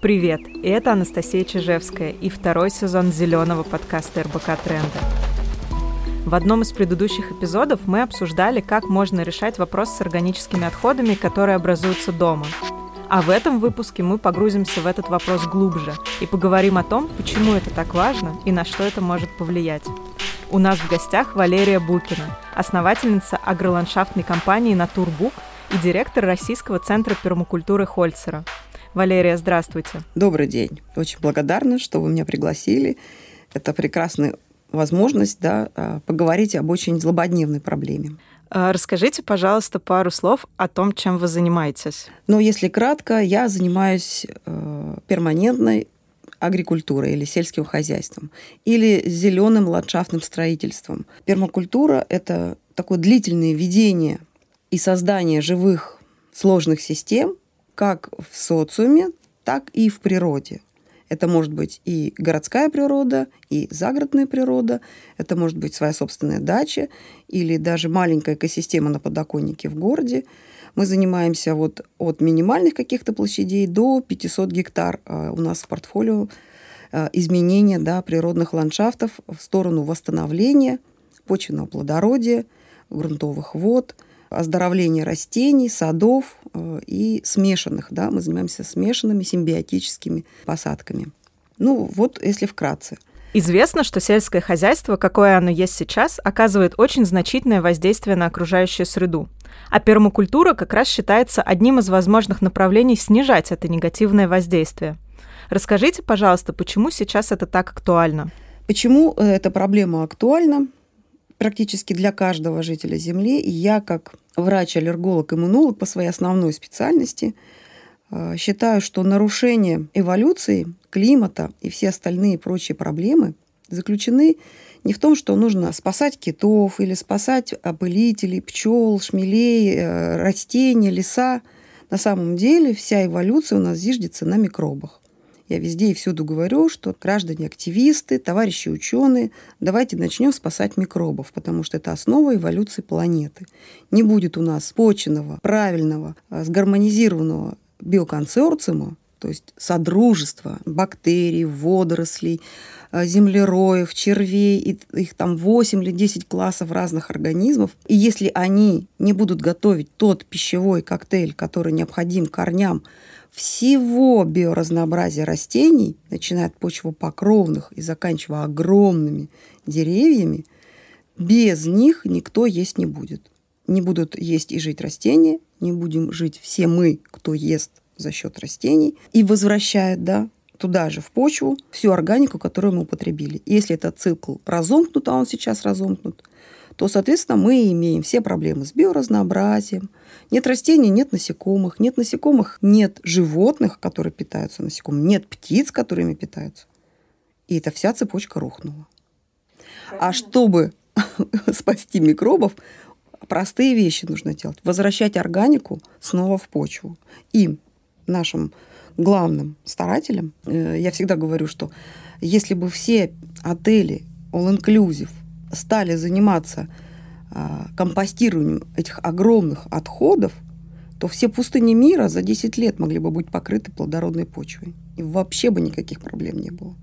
Привет! Это Анастасия Чижевская и второй сезон зеленого подкаста РБК Тренда. В одном из предыдущих эпизодов мы обсуждали, как можно решать вопрос с органическими отходами, которые образуются дома. А в этом выпуске мы погрузимся в этот вопрос глубже и поговорим о том, почему это так важно и на что это может повлиять. У нас в гостях Валерия Букина, основательница агроландшафтной компании «Натурбук» и директор Российского центра пермакультуры Хольцера – Валерия, здравствуйте. Добрый день. Очень благодарна, что вы меня пригласили. Это прекрасная возможность да, а, поговорить об очень злободневной проблеме. А, расскажите, пожалуйста, пару слов о том, чем вы занимаетесь. Ну, если кратко, я занимаюсь э, перманентной агрикультурой или сельским хозяйством, или зеленым ландшафтным строительством. Пермакультура – это такое длительное ведение и создание живых сложных систем, как в социуме, так и в природе. Это может быть и городская природа, и загородная природа, это может быть своя собственная дача или даже маленькая экосистема на подоконнике в городе. Мы занимаемся вот от минимальных каких-то площадей до 500 гектар. А у нас в портфолио а, изменения да, природных ландшафтов в сторону восстановления почвенного плодородия, грунтовых вод – оздоровления растений, садов э, и смешанных. Да, мы занимаемся смешанными симбиотическими посадками. Ну, вот если вкратце. Известно, что сельское хозяйство, какое оно есть сейчас, оказывает очень значительное воздействие на окружающую среду. А пермакультура как раз считается одним из возможных направлений снижать это негативное воздействие. Расскажите, пожалуйста, почему сейчас это так актуально? Почему э, эта проблема актуальна? Практически для каждого жителя Земли. И я, как врач-аллерголог, иммунолог по своей основной специальности, э, считаю, что нарушение эволюции, климата и все остальные прочие проблемы заключены не в том, что нужно спасать китов или спасать опылителей, пчел, шмелей, э, растения, леса. На самом деле вся эволюция у нас зиждется на микробах. Я везде и всюду говорю, что граждане активисты, товарищи ученые, давайте начнем спасать микробов, потому что это основа эволюции планеты. Не будет у нас поченного, правильного, а, сгармонизированного биоконсорциума, то есть содружество бактерий, водорослей, а, землероев, червей, их там 8 или 10 классов разных организмов. И если они не будут готовить тот пищевой коктейль, который необходим корням всего биоразнообразия растений, начиная от почвопокровных и заканчивая огромными деревьями, без них никто есть не будет. Не будут есть и жить растения, не будем жить все мы, кто ест за счет растений, и возвращает да, туда же, в почву, всю органику, которую мы употребили. Если этот цикл разомкнут, а он сейчас разомкнут, то, соответственно, мы имеем все проблемы с биоразнообразием. Нет растений, нет насекомых. Нет насекомых, нет животных, которые питаются насекомыми. Нет птиц, которыми питаются. И эта вся цепочка рухнула. Правильно. А чтобы спасти микробов, простые вещи нужно делать. Возвращать органику снова в почву. И нашим главным старателям, э, я всегда говорю, что если бы все отели all-inclusive стали заниматься а, компостированием этих огромных отходов, то все пустыни мира за 10 лет могли бы быть покрыты плодородной почвой. И вообще бы никаких проблем не было.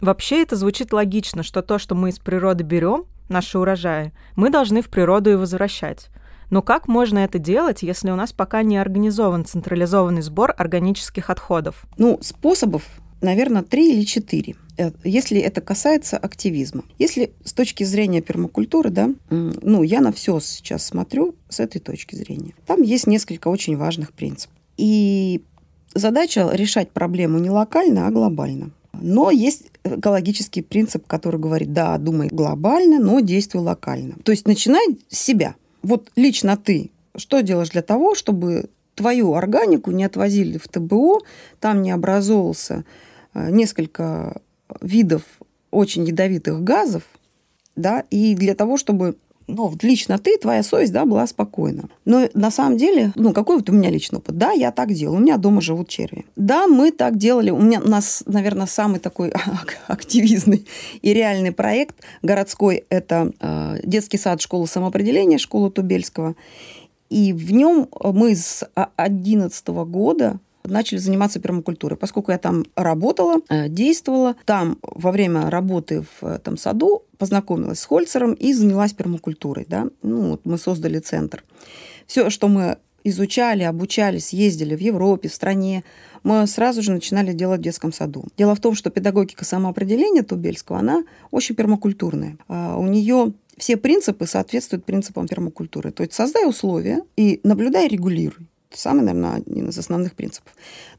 Вообще это звучит логично, что то, что мы из природы берем, наши урожаи, мы должны в природу и возвращать. Но как можно это делать, если у нас пока не организован централизованный сбор органических отходов? Ну, способов наверное, три или четыре, э, если это касается активизма. Если с точки зрения пермакультуры, да, ну, я на все сейчас смотрю с этой точки зрения. Там есть несколько очень важных принципов. И задача решать проблему не локально, а глобально. Но есть экологический принцип, который говорит, да, думай глобально, но действуй локально. То есть начинай с себя. Вот лично ты что делаешь для того, чтобы твою органику не отвозили в ТБО, там не образовался несколько видов очень ядовитых газов, да, и для того, чтобы ну, лично ты, твоя совесть, да, была спокойна. Но на самом деле, ну, какой вот у меня личный опыт? Да, я так делаю, у меня дома живут черви. Да, мы так делали, у меня, у нас, наверное, самый такой активизный и реальный проект городской – это э, детский сад школы самоопределения, школа Тубельского. И в нем мы с 2011 года начали заниматься пермакультурой. Поскольку я там работала, э, действовала, там во время работы в этом саду познакомилась с Хольцером и занялась пермакультурой. Да? Ну, вот мы создали центр. Все, что мы изучали, обучались, ездили в Европе, в стране, мы сразу же начинали делать в детском саду. Дело в том, что педагогика самоопределения Тубельского, она очень пермакультурная. А у нее все принципы соответствуют принципам пермакультуры. То есть создай условия и наблюдай, регулируй. Самый, наверное, один из основных принципов.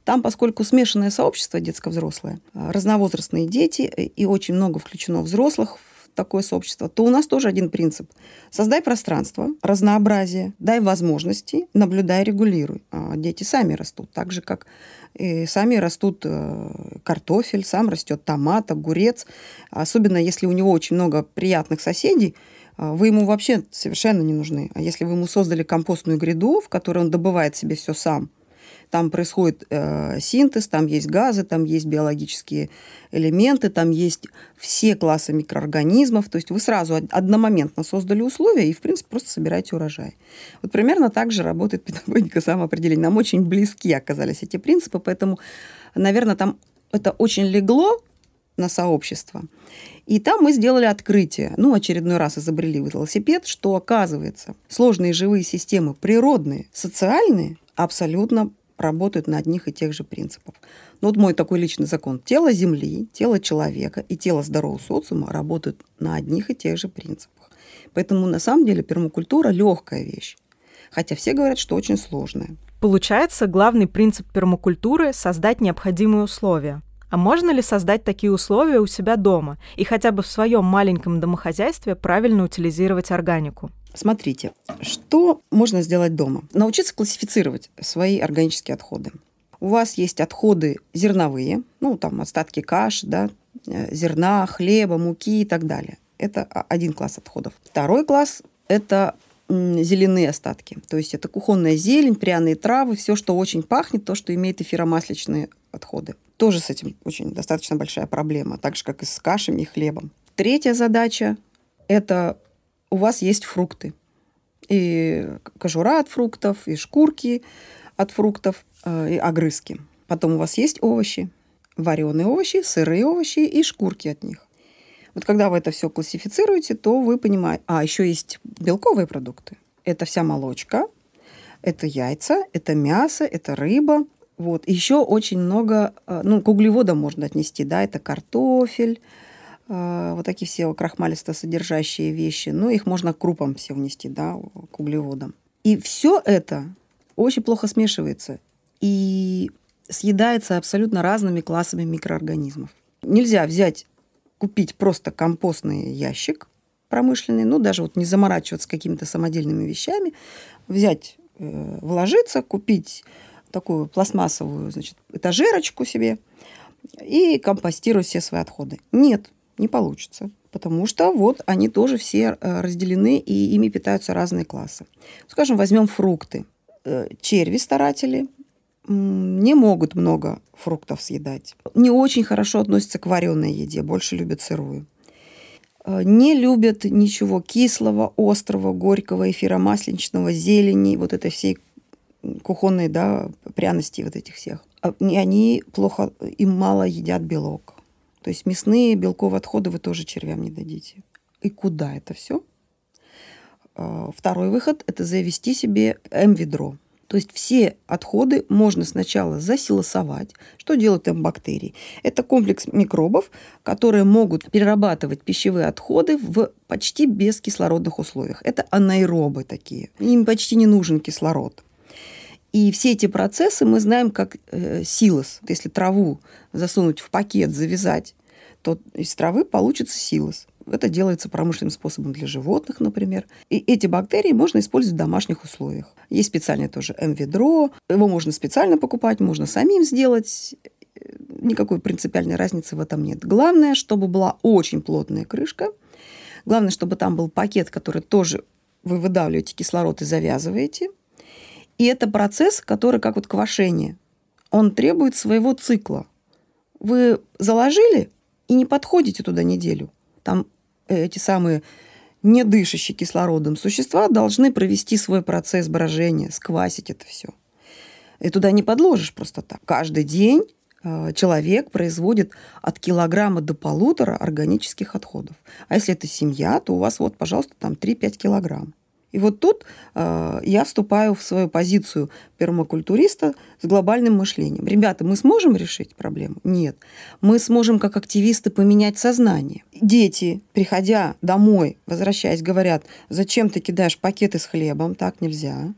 Там, поскольку смешанное сообщество детско-взрослое, разновозрастные дети и очень много включено взрослых такое сообщество, то у нас тоже один принцип. Создай пространство, разнообразие, дай возможности, наблюдай, регулируй. А дети сами растут, так же, как и сами растут э, картофель, сам растет томат, огурец. Особенно если у него очень много приятных соседей, э, вы ему вообще совершенно не нужны. А если вы ему создали компостную гряду, в которой он добывает себе все сам, там происходит э, синтез, там есть газы, там есть биологические элементы, там есть все классы микроорганизмов. То есть вы сразу одномоментно создали условия и, в принципе, просто собираете урожай. Вот примерно так же работает педагогика самоопределения. Нам очень близки оказались эти принципы, поэтому, наверное, там это очень легло на сообщество. И там мы сделали открытие, ну, очередной раз изобрели велосипед, что, оказывается, сложные живые системы, природные, социальные, абсолютно работают на одних и тех же принципах. Ну, вот мой такой личный закон. Тело Земли, тело человека и тело здорового социума работают на одних и тех же принципах. Поэтому на самом деле пермакультура легкая вещь. Хотя все говорят, что очень сложная. Получается, главный принцип пермакультуры – создать необходимые условия. А можно ли создать такие условия у себя дома и хотя бы в своем маленьком домохозяйстве правильно утилизировать органику? Смотрите, что можно сделать дома? Научиться классифицировать свои органические отходы. У вас есть отходы зерновые, ну, там остатки каш, да, э, зерна, хлеба, муки и так далее. Это один класс отходов. Второй класс – это зеленые остатки. То есть это кухонная зелень, пряные травы, все, что очень пахнет, то, что имеет эфиромасличные отходы. Тоже с этим очень достаточно большая проблема, так же, как и с кашами и хлебом. Третья задача – это у вас есть фрукты. И кожура от фруктов, и шкурки от фруктов, э, и огрызки. Потом у вас есть овощи, вареные овощи, сырые овощи и шкурки от них. Вот когда вы это все классифицируете, то вы понимаете... А, еще есть белковые продукты. Это вся молочка, это яйца, это мясо, это рыба. Вот. Еще очень много... Э, ну, к углеводам можно отнести, да, это картофель, а, вот такие все крахмалисто содержащие вещи, но их можно к крупам все внести, да, к углеводам. И все это очень плохо смешивается и съедается абсолютно разными классами микроорганизмов. Нельзя взять, купить просто компостный ящик промышленный, ну, даже вот не заморачиваться какими-то самодельными вещами, взять, э, вложиться, купить такую пластмассовую, значит, этажерочку себе и компостировать все свои отходы. Нет, не получится. Потому что вот они тоже все э, разделены, и ими питаются разные классы. Скажем, возьмем фрукты. Э, черви-старатели не могут много фруктов съедать. Не очень хорошо относятся к вареной еде, больше любят сырую. Э, не любят ничего кислого, острого, горького, эфиромасленичного, зелени, вот этой всей кухонной да, пряности вот этих всех. А, они плохо, им мало едят белок. То есть мясные белковые отходы вы тоже червям не дадите. И куда это все? А, второй выход – это завести себе М-ведро. То есть все отходы можно сначала засилосовать. Что делают М-бактерии? Это комплекс микробов, которые могут перерабатывать пищевые отходы в почти бескислородных условиях. Это анаэробы такие. Им почти не нужен кислород. И все эти процессы мы знаем как э, силос. Если траву засунуть в пакет, завязать то из травы получится силос. Это делается промышленным способом для животных, например. И эти бактерии можно использовать в домашних условиях. Есть специальное тоже М-ведро. Его можно специально покупать, можно самим сделать. Никакой принципиальной разницы в этом нет. Главное, чтобы была очень плотная крышка. Главное, чтобы там был пакет, который тоже вы выдавливаете кислород и завязываете. И это процесс, который как вот квашение. Он требует своего цикла. Вы заложили, и не подходите туда неделю. Там э, эти самые не дышащие кислородом существа должны провести свой процесс брожения, сквасить это все. И туда не подложишь просто так. Каждый день э, человек производит от килограмма до полутора органических отходов. А если это семья, то у вас вот, пожалуйста, там 3-5 килограмм. И вот тут э, я вступаю в свою позицию пермакультуриста с глобальным мышлением. Ребята, мы сможем решить проблему? Нет. Мы сможем как активисты поменять сознание. Дети, приходя домой, возвращаясь, говорят, зачем ты кидаешь пакеты с хлебом? Так нельзя.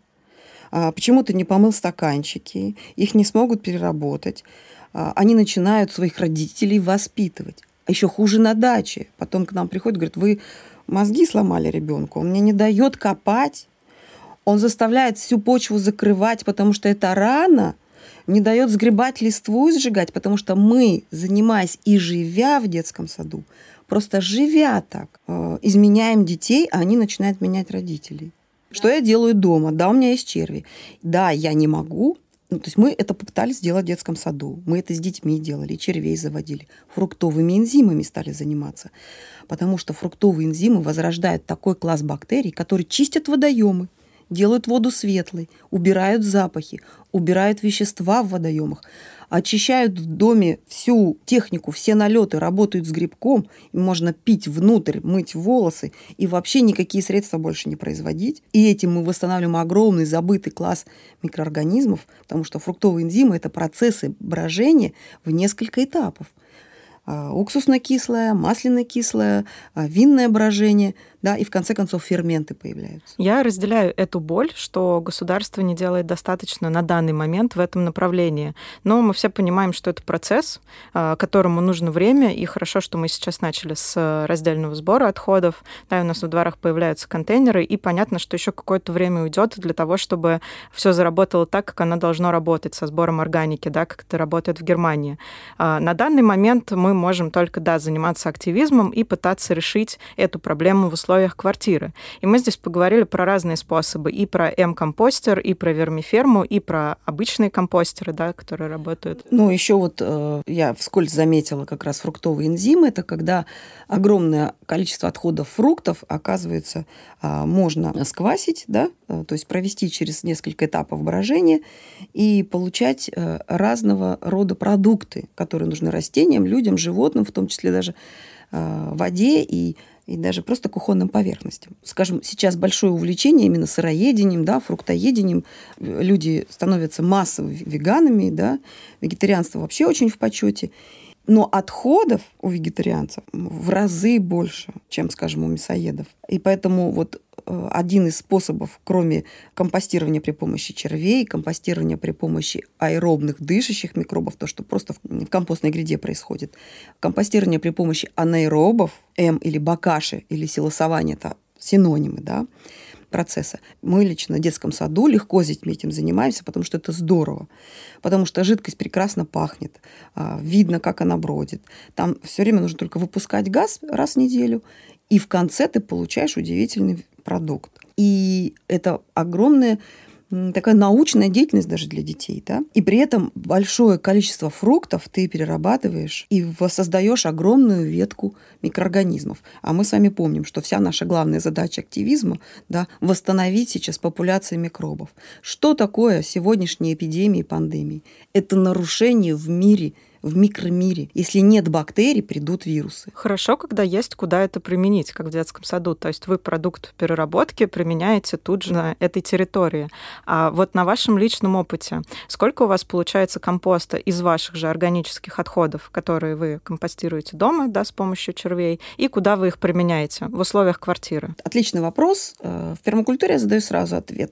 А, почему ты не помыл стаканчики? Их не смогут переработать. А, они начинают своих родителей воспитывать. А еще хуже на даче. Потом к нам приходят, говорят, вы мозги сломали ребенку, он мне не дает копать, он заставляет всю почву закрывать, потому что это рано, не дает сгребать листву и сжигать, потому что мы, занимаясь и живя в детском саду, просто живя так, э, изменяем детей, а они начинают менять родителей. Что я делаю дома? Да, у меня есть черви. Да, я не могу. Ну, то есть мы это попытались сделать в детском саду. Мы это с детьми делали, червей заводили. Фруктовыми энзимами стали заниматься потому что фруктовые энзимы возрождают такой класс бактерий, которые чистят водоемы, делают воду светлой, убирают запахи, убирают вещества в водоемах, очищают в доме всю технику, все налеты, работают с грибком, можно пить внутрь, мыть волосы, и вообще никакие средства больше не производить. И этим мы восстанавливаем огромный забытый класс микроорганизмов, потому что фруктовые энзимы – это процессы брожения в несколько этапов. А, уксусно-кислое, масляно-кислое, а, винное брожение – да, и в конце концов ферменты появляются. Я разделяю эту боль, что государство не делает достаточно на данный момент в этом направлении. Но мы все понимаем, что это процесс, а, которому нужно время, и хорошо, что мы сейчас начали с раздельного сбора отходов. Да, у нас в дворах появляются контейнеры, и понятно, что еще какое-то время уйдет для того, чтобы все заработало так, как оно должно работать со сбором органики, да, как это работает в Германии. А, на данный момент мы можем только да, заниматься активизмом и пытаться решить эту проблему в условиях условиях квартиры. И мы здесь поговорили про разные способы. И про М-компостер, и про вермиферму, и про обычные компостеры, да, которые работают. Ну, еще вот э, я вскользь заметила как раз фруктовые энзимы. Это когда огромное количество отходов фруктов, оказывается, э, можно сквасить, да, э, то есть провести через несколько этапов брожения и получать э, разного рода продукты, которые нужны растениям, людям, животным, в том числе даже э, воде и и даже просто кухонным поверхностям. Скажем, сейчас большое увлечение именно сыроедением, да, фруктоедением. Люди становятся массово веганами, да, вегетарианство вообще очень в почете. Но отходов у вегетарианцев в разы больше, чем, скажем, у мясоедов. И поэтому вот Э, один из способов, кроме компостирования при помощи червей, компостирования при помощи аэробных дышащих микробов, то, что просто в компостной гряде происходит, компостирование при помощи анаэробов, М или бакаши, или силосование, это синонимы, да, процесса. Мы лично в детском саду легко с детьми этим занимаемся, потому что это здорово. Потому что жидкость прекрасно пахнет, а, видно, как она бродит. Там все время нужно только выпускать газ раз в неделю, и в конце ты получаешь удивительный продукт. И это огромная такая научная деятельность даже для детей, да, и при этом большое количество фруктов ты перерабатываешь и воссоздаешь огромную ветку микроорганизмов. А мы с вами помним, что вся наша главная задача активизма, да, восстановить сейчас популяции микробов. Что такое сегодняшние эпидемии и пандемии? Это нарушение в мире в микромире. Если нет бактерий, придут вирусы. Хорошо, когда есть куда это применить, как в детском саду. То есть вы продукт переработки применяете тут же на этой территории. А вот на вашем личном опыте, сколько у вас получается компоста из ваших же органических отходов, которые вы компостируете дома да, с помощью червей, и куда вы их применяете в условиях квартиры? Отличный вопрос. Э, в пермакультуре я задаю сразу ответ.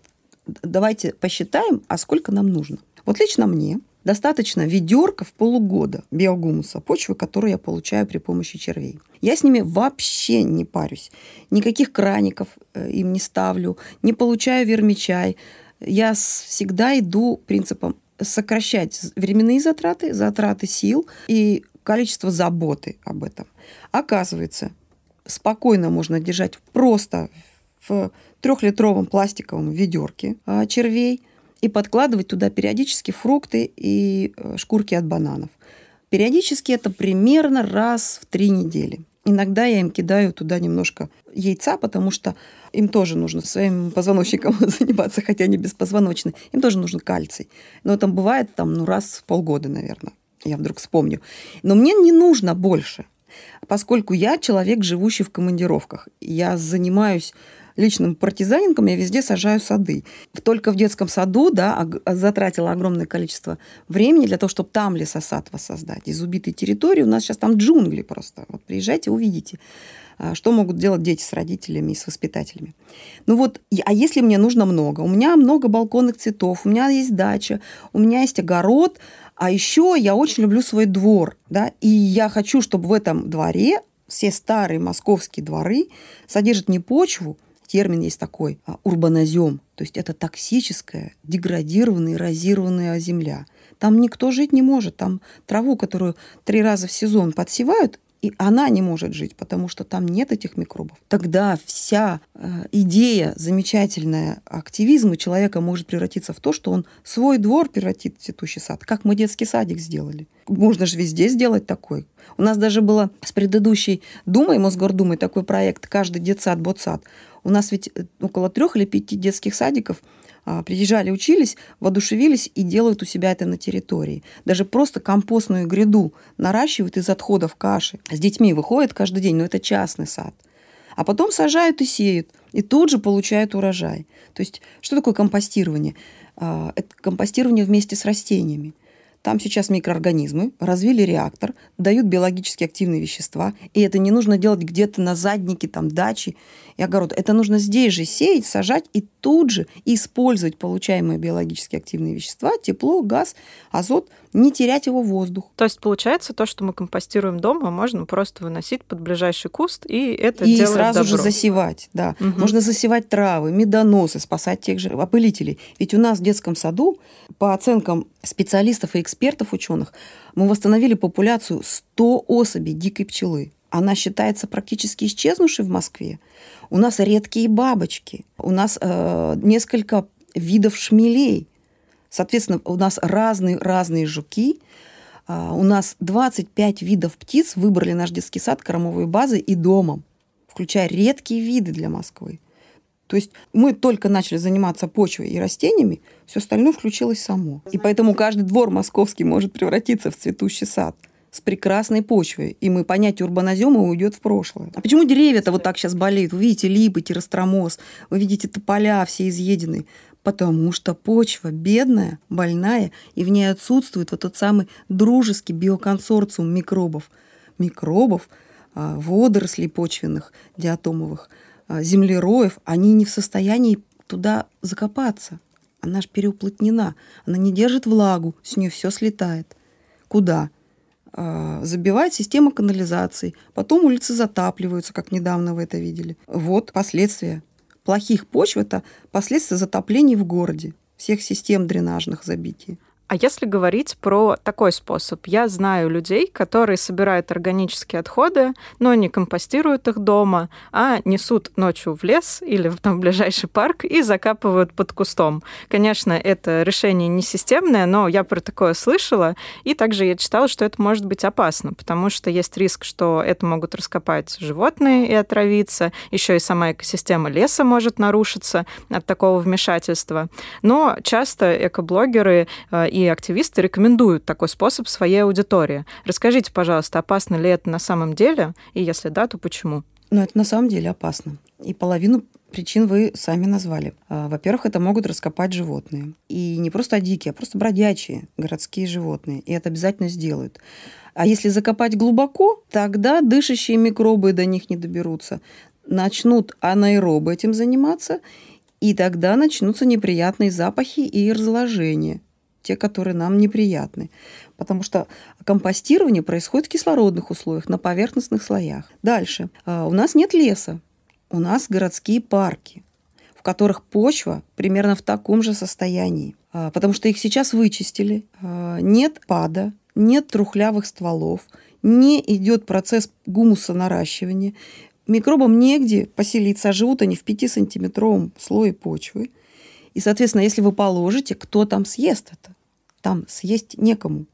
Давайте посчитаем, а сколько нам нужно. Вот лично мне достаточно ведерка в полугода биогумуса, почвы, которую я получаю при помощи червей. Я с ними вообще не парюсь. Никаких краников э, им не ставлю, не получаю вермичай. Я всегда иду принципом сокращать временные затраты, затраты сил и количество заботы об этом. Оказывается, спокойно можно держать просто в трехлитровом пластиковом ведерке а, червей – и подкладывать туда периодически фрукты и э, шкурки от бананов. Периодически это примерно раз в три недели. Иногда я им кидаю туда немножко яйца, потому что им тоже нужно своим позвоночником заниматься, хотя они беспозвоночные. Им тоже нужен кальций. Но это бывает там ну, раз в полгода, наверное. Я вдруг вспомню. Но мне не нужно больше, поскольку я человек, живущий в командировках. Я занимаюсь личным партизанингом, я везде сажаю сады. Только в детском саду да, затратила огромное количество времени для того, чтобы там лесосад воссоздать. Из убитой территории у нас сейчас там джунгли просто. Вот приезжайте, увидите а, что могут делать дети с родителями и с воспитателями. Ну вот, а если мне нужно много? У меня много балконных цветов, у меня есть дача, у меня есть огород, а еще я очень люблю свой двор, да, и я хочу, чтобы в этом дворе все старые московские дворы содержат не почву, термин есть такой, а, урбанозем. То есть это токсическая, деградированная, эрозированная земля. Там никто жить не может. Там траву, которую три раза в сезон подсевают, и она не может жить, потому что там нет этих микробов. Тогда вся э, идея замечательная активизма человека может превратиться в то, что он свой двор превратит в цветущий сад, как мы детский садик сделали. Можно же везде сделать такой. У нас даже было с предыдущей Думой, Мосгордумой, такой проект «Каждый детсад, ботсад». У нас ведь э, около трех или пяти детских садиков а, приезжали, учились, воодушевились и делают у себя это на территории. Даже просто компостную гряду наращивают из отходов каши. С детьми выходят каждый день, но это частный сад. А потом сажают и сеют, и тут же получают урожай. То есть что такое компостирование? А, это компостирование вместе с растениями. Там сейчас микроорганизмы развили реактор, дают биологически активные вещества, и это не нужно делать где-то на заднике там, дачи и огород. Это нужно здесь же сеять, сажать и тут же использовать получаемые биологически активные вещества, тепло, газ, азот, не терять его воздух. То есть получается, то, что мы компостируем дома, можно просто выносить под ближайший куст и это и делать сразу добро. же засевать, да. Угу. Можно засевать травы, медоносы, спасать тех же опылителей. Ведь у нас в детском саду, по оценкам специалистов и экспертов, ученых, мы восстановили популяцию 100 особей дикой пчелы. Она считается практически исчезнувшей в Москве. У нас редкие бабочки, у нас э, несколько видов шмелей. Соответственно, у нас разные-разные жуки, э, у нас 25 видов птиц выбрали наш детский сад кормовой базой и домом, включая редкие виды для Москвы. То есть мы только начали заниматься почвой и растениями, все остальное включилось само. И поэтому каждый двор московский может превратиться в цветущий сад с прекрасной почвой, и мы понятие урбанозема уйдет в прошлое. А почему деревья-то вот так сейчас болеют? Вы видите липы, террастромоз, вы видите тополя все изъедены. Потому что почва бедная, больная, и в ней отсутствует вот тот самый дружеский биоконсорциум микробов. Микробов, а, водорослей почвенных, диатомовых, а, землероев, они не в состоянии туда закопаться. Она же переуплотнена. Она не держит влагу, с нее все слетает. Куда? А, забивает система канализации, потом улицы затапливаются, как недавно вы это видели. Вот последствия плохих почв – это последствия затоплений в городе, всех систем дренажных забитий. А если говорить про такой способ, я знаю людей, которые собирают органические отходы, но не компостируют их дома, а несут ночью в лес или в там, ближайший парк и закапывают под кустом. Конечно, это решение не системное, но я про такое слышала, и также я читала, что это может быть опасно, потому что есть риск, что это могут раскопать животные и отравиться, еще и сама экосистема леса может нарушиться от такого вмешательства. Но часто экоблогеры э, и активисты рекомендуют такой способ своей аудитории. Расскажите, пожалуйста, опасно ли это на самом деле, и если да, то почему? Ну, это на самом деле опасно. И половину причин вы сами назвали. А, во-первых, это могут раскопать животные. И не просто дикие, а просто бродячие городские животные. И это обязательно сделают. А если закопать глубоко, тогда дышащие микробы до них не доберутся. Начнут анаэробы этим заниматься, и тогда начнутся неприятные запахи и разложения те, которые нам неприятны. Потому что компостирование происходит в кислородных условиях, на поверхностных слоях. Дальше. А, у нас нет леса, у нас городские парки, в которых почва примерно в таком же состоянии. А, потому что их сейчас вычистили. А, нет пада, нет трухлявых стволов, не идет процесс гумуса наращивания. Микробам негде поселиться, а живут они в 5-сантиметровом слое почвы. И, соответственно, если вы положите, кто там съест это? Там съесть некому.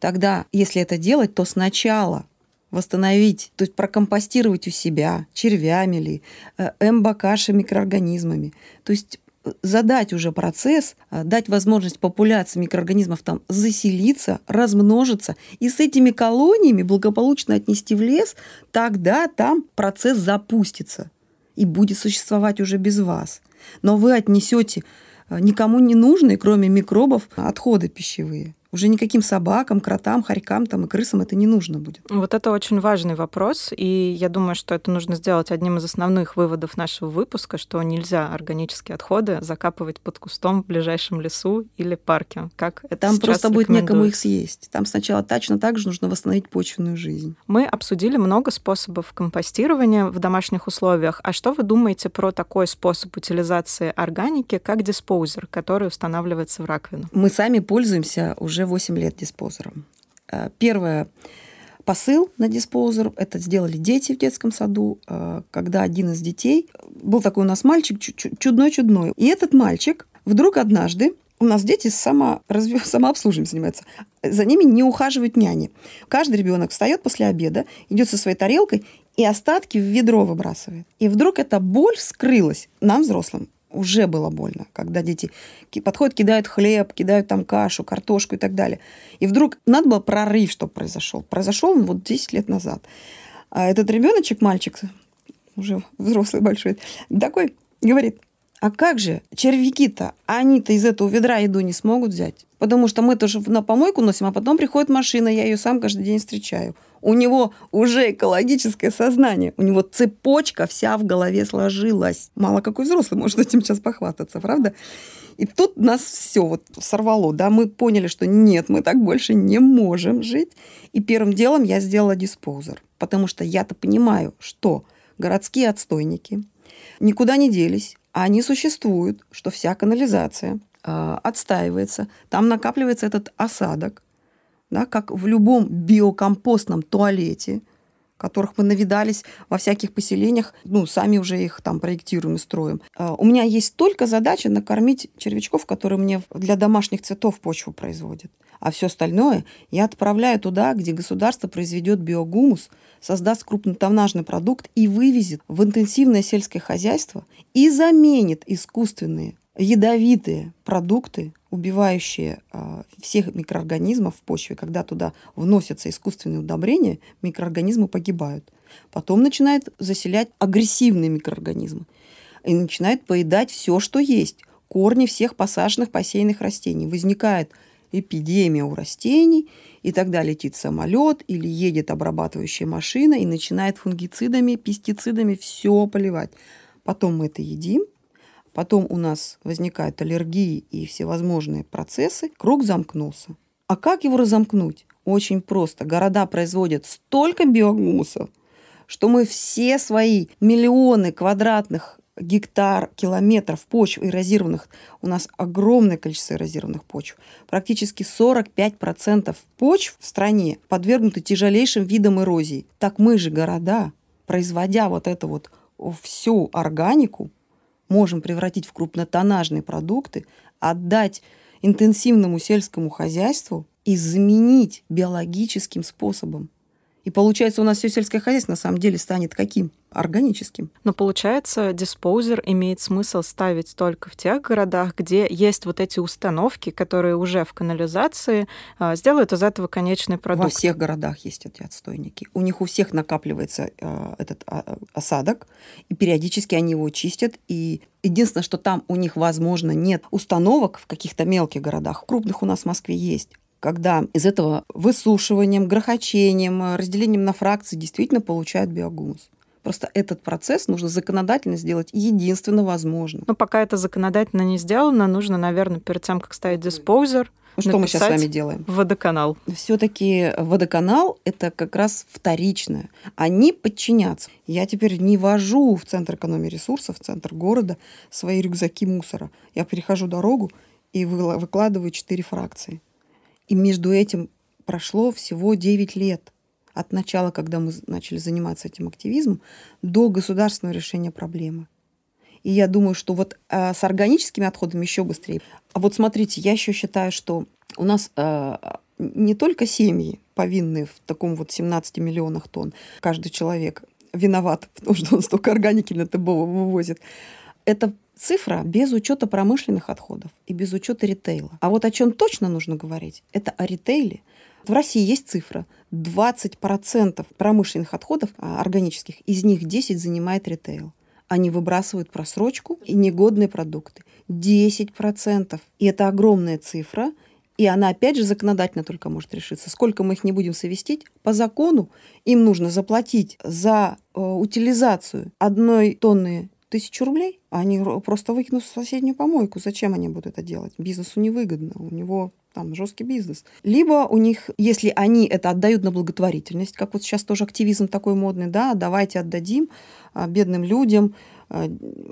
Тогда, если это делать, то сначала восстановить, то есть прокомпостировать у себя червями ли, э, МБКши микроорганизмами. То есть э, задать уже процесс, э, дать возможность популяции микроорганизмов там заселиться, размножиться и с этими колониями благополучно отнести в лес, тогда там процесс запустится и будет существовать уже без вас. Но вы отнесете никому не нужные, кроме микробов, отходы пищевые. Уже никаким собакам, кротам, хорькам там, и крысам это не нужно будет. Вот это очень важный вопрос, и я думаю, что это нужно сделать одним из основных выводов нашего выпуска, что нельзя органические отходы закапывать под кустом в ближайшем лесу или парке, как это Там просто будет некому их съесть. Там сначала точно так же нужно восстановить почвенную жизнь. Мы обсудили много способов компостирования в домашних условиях. А что вы думаете про такой способ утилизации органики, как диспоузер, который устанавливается в раковину? Мы сами пользуемся уже уже 8 лет диспозером. Э, первое посыл на диспозер. Это сделали дети в детском саду, э, когда один из детей, был такой у нас мальчик чудной-чудной. И этот мальчик вдруг однажды, у нас дети само, разве, самообслуживанием занимаются, за ними не ухаживают няни. Каждый ребенок встает после обеда, идет со своей тарелкой и остатки в ведро выбрасывает. И вдруг эта боль вскрылась нам, взрослым уже было больно, когда дети подходят, кидают хлеб, кидают там кашу, картошку и так далее. И вдруг надо было прорыв, чтобы произошел. Произошел он вот 10 лет назад. А этот ребеночек, мальчик, уже взрослый большой, такой говорит, а как же червяки-то? Они-то из этого ведра еду не смогут взять. Потому что мы тоже на помойку носим, а потом приходит машина, я ее сам каждый день встречаю. У него уже экологическое сознание, у него цепочка вся в голове сложилась. Мало какой взрослый может этим сейчас похвастаться, правда? И тут нас все вот сорвало, да, мы поняли, что нет, мы так больше не можем жить. И первым делом я сделала диспозер, потому что я-то понимаю, что городские отстойники никуда не делись, они существуют, что вся канализация э, отстаивается, там накапливается этот осадок, да, как в любом биокомпостном туалете, которых мы навидались во всяких поселениях, ну, сами уже их там проектируем и строим. А, у меня есть только задача накормить червячков, которые мне для домашних цветов почву производят. А все остальное я отправляю туда, где государство произведет биогумус, создаст крупнотоннажный продукт и вывезет в интенсивное сельское хозяйство и заменит искусственные ядовитые продукты, убивающие э, всех микроорганизмов в почве, когда туда вносятся искусственные удобрения, микроорганизмы погибают. Потом начинает заселять агрессивные микроорганизмы и начинает поедать все, что есть. Корни всех посаженных посеянных растений. Возникает эпидемия у растений, и тогда летит самолет или едет обрабатывающая машина и начинает фунгицидами, пестицидами все поливать. Потом мы это едим, потом у нас возникают аллергии и всевозможные процессы, круг замкнулся. А как его разомкнуть? Очень просто. Города производят столько биогумуса, что мы все свои миллионы квадратных гектар, километров почв эрозированных. У нас огромное количество эрозированных почв. Практически 45% почв в стране подвергнуты тяжелейшим видам эрозии. Так мы же города, производя вот эту вот всю органику, можем превратить в крупнотоннажные продукты, отдать интенсивному сельскому хозяйству и заменить биологическим способом. И получается, у нас все сельское хозяйство на самом деле станет каким? органическим. Но получается, диспоузер имеет смысл ставить только в тех городах, где есть вот эти установки, которые уже в канализации а, сделают из этого конечный продукт. Во всех городах есть эти отстойники. У них у всех накапливается э, этот э, осадок, и периодически они его чистят. И единственное, что там у них, возможно, нет установок в каких-то мелких городах. В крупных у нас в Москве есть когда из этого высушиванием, грохочением, разделением на фракции действительно получают биогумус. Просто этот процесс нужно законодательно сделать единственно возможно. Но пока это законодательно не сделано, нужно, наверное, перед тем, как ставить диспоузер, ну, что мы сейчас с вами делаем? Водоканал. Все-таки водоканал это как раз вторичное. Они подчинятся. Я теперь не вожу в центр экономии ресурсов, в центр города свои рюкзаки мусора. Я перехожу дорогу и выкладываю четыре фракции. И между этим прошло всего 9 лет от начала, когда мы начали заниматься этим активизмом, до государственного решения проблемы. И я думаю, что вот э, с органическими отходами еще быстрее. А вот смотрите, я еще считаю, что у нас э, не только семьи повинны в таком вот 17 миллионах тонн, каждый человек виноват, потому что он столько органики на ТБ вывозит. Это цифра без учета промышленных отходов и без учета ритейла. А вот о чем точно нужно говорить, это о ритейле. В России есть цифра. 20% промышленных отходов а, органических, из них 10 занимает ритейл. Они выбрасывают просрочку и негодные продукты. 10%. И это огромная цифра. И она, опять же, законодательно только может решиться. Сколько мы их не будем совестить, по закону им нужно заплатить за э, утилизацию одной тонны тысячу рублей, а они просто выкинут в соседнюю помойку. Зачем они будут это делать? Бизнесу невыгодно. У него там жесткий бизнес. Либо у них, если они это отдают на благотворительность, как вот сейчас тоже активизм такой модный, да, давайте отдадим а, бедным людям а,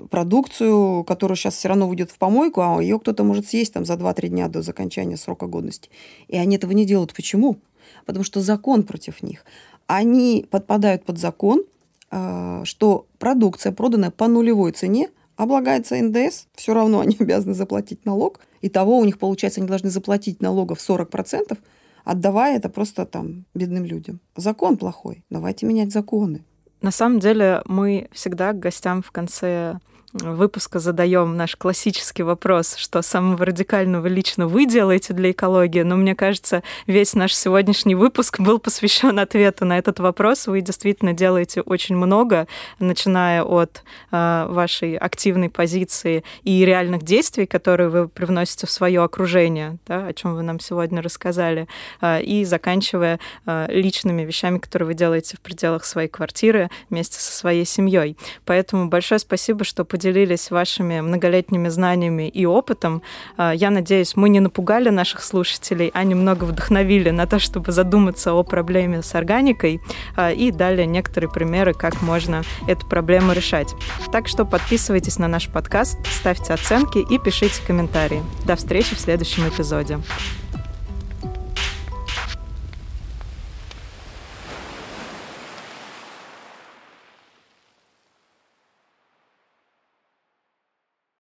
продукцию, которая сейчас все равно уйдет в помойку, а ее кто-то может съесть там за 2-3 дня до заканчивания срока годности. И они этого не делают. Почему? Потому что закон против них. Они подпадают под закон, что продукция, проданная по нулевой цене, облагается НДС, все равно они обязаны заплатить налог. И того у них, получается, они должны заплатить налогов 40%, отдавая это просто там бедным людям. Закон плохой. Давайте менять законы. На самом деле мы всегда к гостям в конце выпуска задаем наш классический вопрос, что самого радикального лично вы делаете для экологии, но мне кажется, весь наш сегодняшний выпуск был посвящен ответу на этот вопрос. Вы действительно делаете очень много, начиная от э, вашей активной позиции и реальных действий, которые вы привносите в свое окружение, да, о чем вы нам сегодня рассказали, э, и заканчивая э, личными вещами, которые вы делаете в пределах своей квартиры вместе со своей семьей. Поэтому большое спасибо, что поделились поделились вашими многолетними знаниями и опытом. А, я надеюсь, мы не напугали наших слушателей, а немного вдохновили на то, чтобы задуматься о проблеме с органикой а, и дали некоторые примеры, как можно эту проблему решать. Так что подписывайтесь на наш подкаст, ставьте оценки и пишите комментарии. До встречи в следующем эпизоде.